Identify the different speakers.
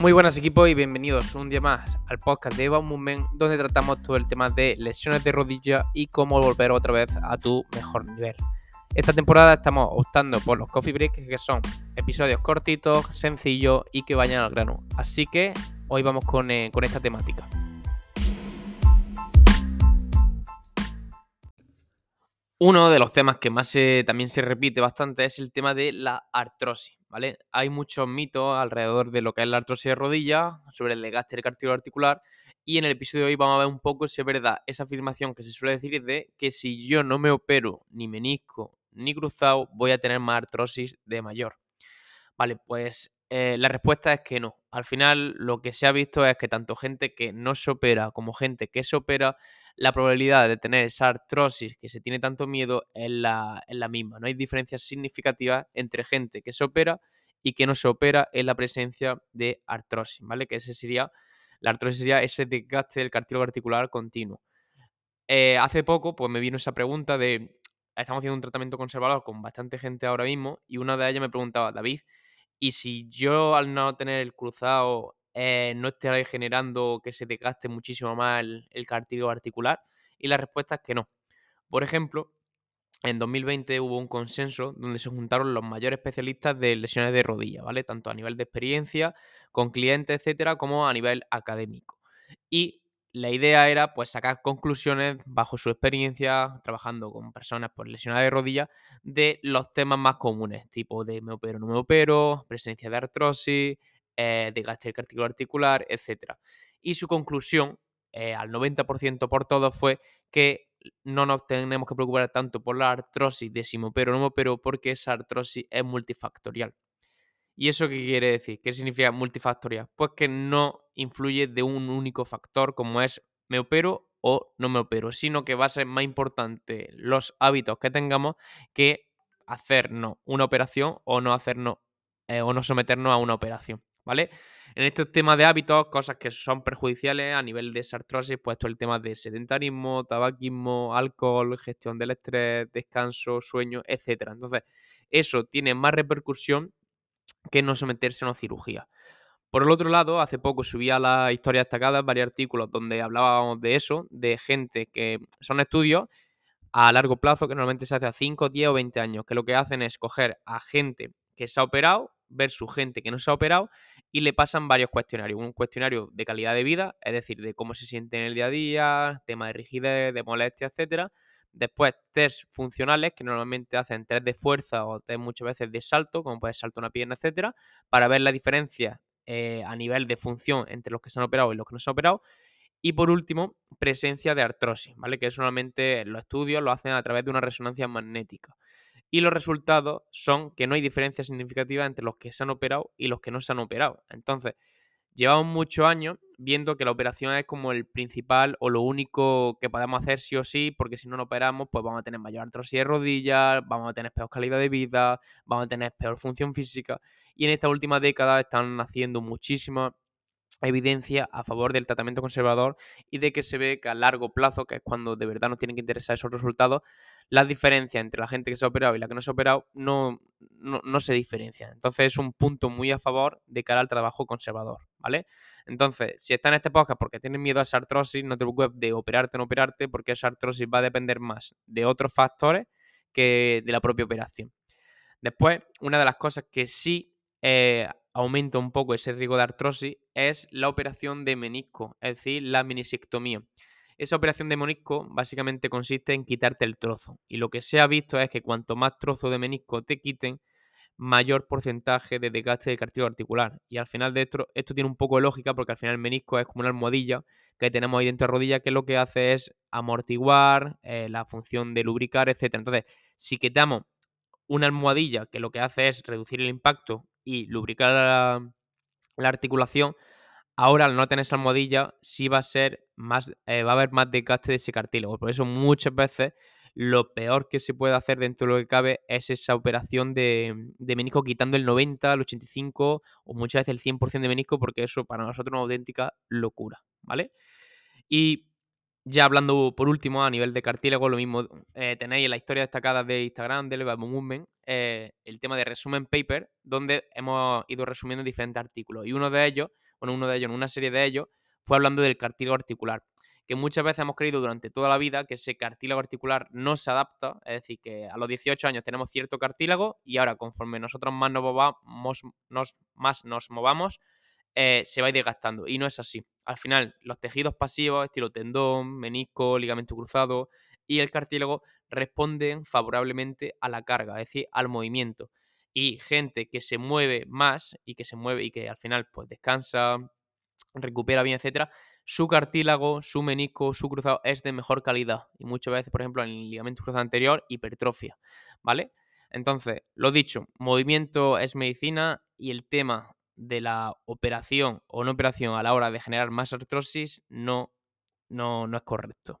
Speaker 1: Muy buenas equipos y bienvenidos un día más al podcast de Eva Movement donde tratamos todo el tema de lesiones de rodilla y cómo volver otra vez a tu mejor nivel. Esta temporada estamos optando por los coffee breaks que son episodios cortitos, sencillos y que vayan al grano. Así que hoy vamos con, eh, con esta temática. Uno de los temas que más también se repite bastante es el tema de la artrosis, ¿vale? Hay muchos mitos alrededor de lo que es la artrosis de rodilla, sobre el desgaste articular, y en el episodio de hoy vamos a ver un poco si es verdad esa afirmación que se suele decir de que si yo no me opero ni menisco ni cruzado, voy a tener más artrosis de mayor. Vale, pues eh, la respuesta es que no. Al final lo que se ha visto es que tanto gente que no se opera como gente que se opera la probabilidad de tener esa artrosis que se tiene tanto miedo es la, la misma. No hay diferencias significativas entre gente que se opera y que no se opera en la presencia de artrosis, ¿vale? Que ese sería, la artrosis sería ese desgaste del cartílago articular continuo. Eh, hace poco, pues me vino esa pregunta de, estamos haciendo un tratamiento conservador con bastante gente ahora mismo y una de ellas me preguntaba, David, ¿y si yo al no tener el cruzado eh, no esté generando que se desgaste muchísimo más el, el cartílago articular? Y la respuesta es que no. Por ejemplo, en 2020 hubo un consenso donde se juntaron los mayores especialistas de lesiones de rodilla, ¿vale? Tanto a nivel de experiencia, con clientes, etcétera, como a nivel académico. Y la idea era pues sacar conclusiones bajo su experiencia trabajando con personas por lesiones de rodilla de los temas más comunes, tipo de me opero, no me opero, presencia de artrosis, eh, del cartílago articular, etc. Y su conclusión, eh, al 90% por todo, fue que no nos tenemos que preocupar tanto por la artrosis de si me opero o no me opero, porque esa artrosis es multifactorial. ¿Y eso qué quiere decir? ¿Qué significa multifactorial? Pues que no influye de un único factor como es me opero o no me opero, sino que va a ser más importante los hábitos que tengamos que hacernos una operación o no hacernos eh, o no someternos a una operación. ¿Vale? En estos temas de hábitos, cosas que son perjudiciales a nivel de esa artrosis, pues todo el tema de sedentarismo, tabaquismo, alcohol, gestión del estrés, descanso, sueño, etc. Entonces, eso tiene más repercusión que no someterse a una cirugía. Por el otro lado, hace poco subí a la historia destacada varios artículos donde hablábamos de eso, de gente que son estudios a largo plazo que normalmente se hace a 5, 10 o 20 años, que lo que hacen es coger a gente que se ha operado versus gente que no se ha operado y le pasan varios cuestionarios. Un cuestionario de calidad de vida, es decir, de cómo se siente en el día a día, tema de rigidez, de molestia, etcétera. Después, test funcionales, que normalmente hacen test de fuerza o test muchas veces de salto, como puede salto una pierna, etcétera, para ver la diferencia eh, a nivel de función entre los que se han operado y los que no se han operado. Y por último, presencia de artrosis, ¿vale? Que eso normalmente los estudios lo hacen a través de una resonancia magnética y los resultados son que no hay diferencia significativa entre los que se han operado y los que no se han operado. Entonces, llevamos muchos años viendo que la operación es como el principal o lo único que podemos hacer sí o sí, porque si no nos operamos, pues vamos a tener mayor artrosis de rodillas, vamos a tener peor calidad de vida, vamos a tener peor función física. Y en esta última década están haciendo muchísimas evidencia a favor del tratamiento conservador y de que se ve que a largo plazo, que es cuando de verdad nos tienen que interesar esos resultados, las diferencias entre la gente que se ha operado y la que no se ha operado no, no, se diferencian. Entonces es un punto muy a favor de cara al trabajo conservador, ¿vale? Entonces, si estás en este podcast porque tienes miedo a esa artrosis, no te preocupes de operarte o no operarte, porque esa artrosis va a depender más de otros factores que de la propia operación. Después, una de las cosas que sí eh, aumenta un poco ese riesgo de artrosis es la operación de menisco, es decir, la menisectomía. Esa operación de menisco básicamente consiste en quitarte el trozo. Y lo que se ha visto es que cuanto más trozo de menisco te quiten, mayor porcentaje de desgaste del cartílago articular. Y al final de esto, esto tiene un poco de lógica porque al final el menisco es como una almohadilla que tenemos ahí dentro de la rodilla que lo que hace es amortiguar eh, la función de lubricar, etc. Entonces, si quitamos una almohadilla que lo que hace es reducir el impacto y lubricar la, articulación, ahora al no tener esa almohadilla sí va a ser más, eh, va a haber más desgaste de ese cartílago. Por eso muchas veces lo peor que se puede hacer dentro de lo que cabe es esa operación de, menisco quitando el 90, el 85 o muchas veces el 100% de menisco porque eso para nosotros es una auténtica locura, ¿vale? Y ya hablando por último a nivel de cartílago, lo mismo eh, tenéis en la historia destacada de Instagram, de Leva Movement, eh, el tema de resumen paper, donde hemos ido resumiendo diferentes artículos. Y uno de ellos, bueno, uno de ellos, en una serie de ellos, fue hablando del cartílago articular, que muchas veces hemos creído durante toda la vida que ese cartílago articular no se adapta, es decir, que a los 18 años tenemos cierto cartílago y ahora conforme nosotros más nos movamos, más nos movamos eh, se va a ir desgastando. Y no es así. Al final, los tejidos pasivos, estilo tendón, menisco, ligamento cruzado y el cartílago responden favorablemente a la carga, es decir, al movimiento. Y gente que se mueve más y que se mueve y que al final pues descansa, recupera bien, etcétera, su cartílago, su menisco, su cruzado es de mejor calidad. Y muchas veces, por ejemplo, en el ligamento cruzado anterior, hipertrofia. ¿Vale? Entonces, lo dicho, movimiento es medicina y el tema de la operación o no operación a la hora de generar más artrosis no, no, no es correcto.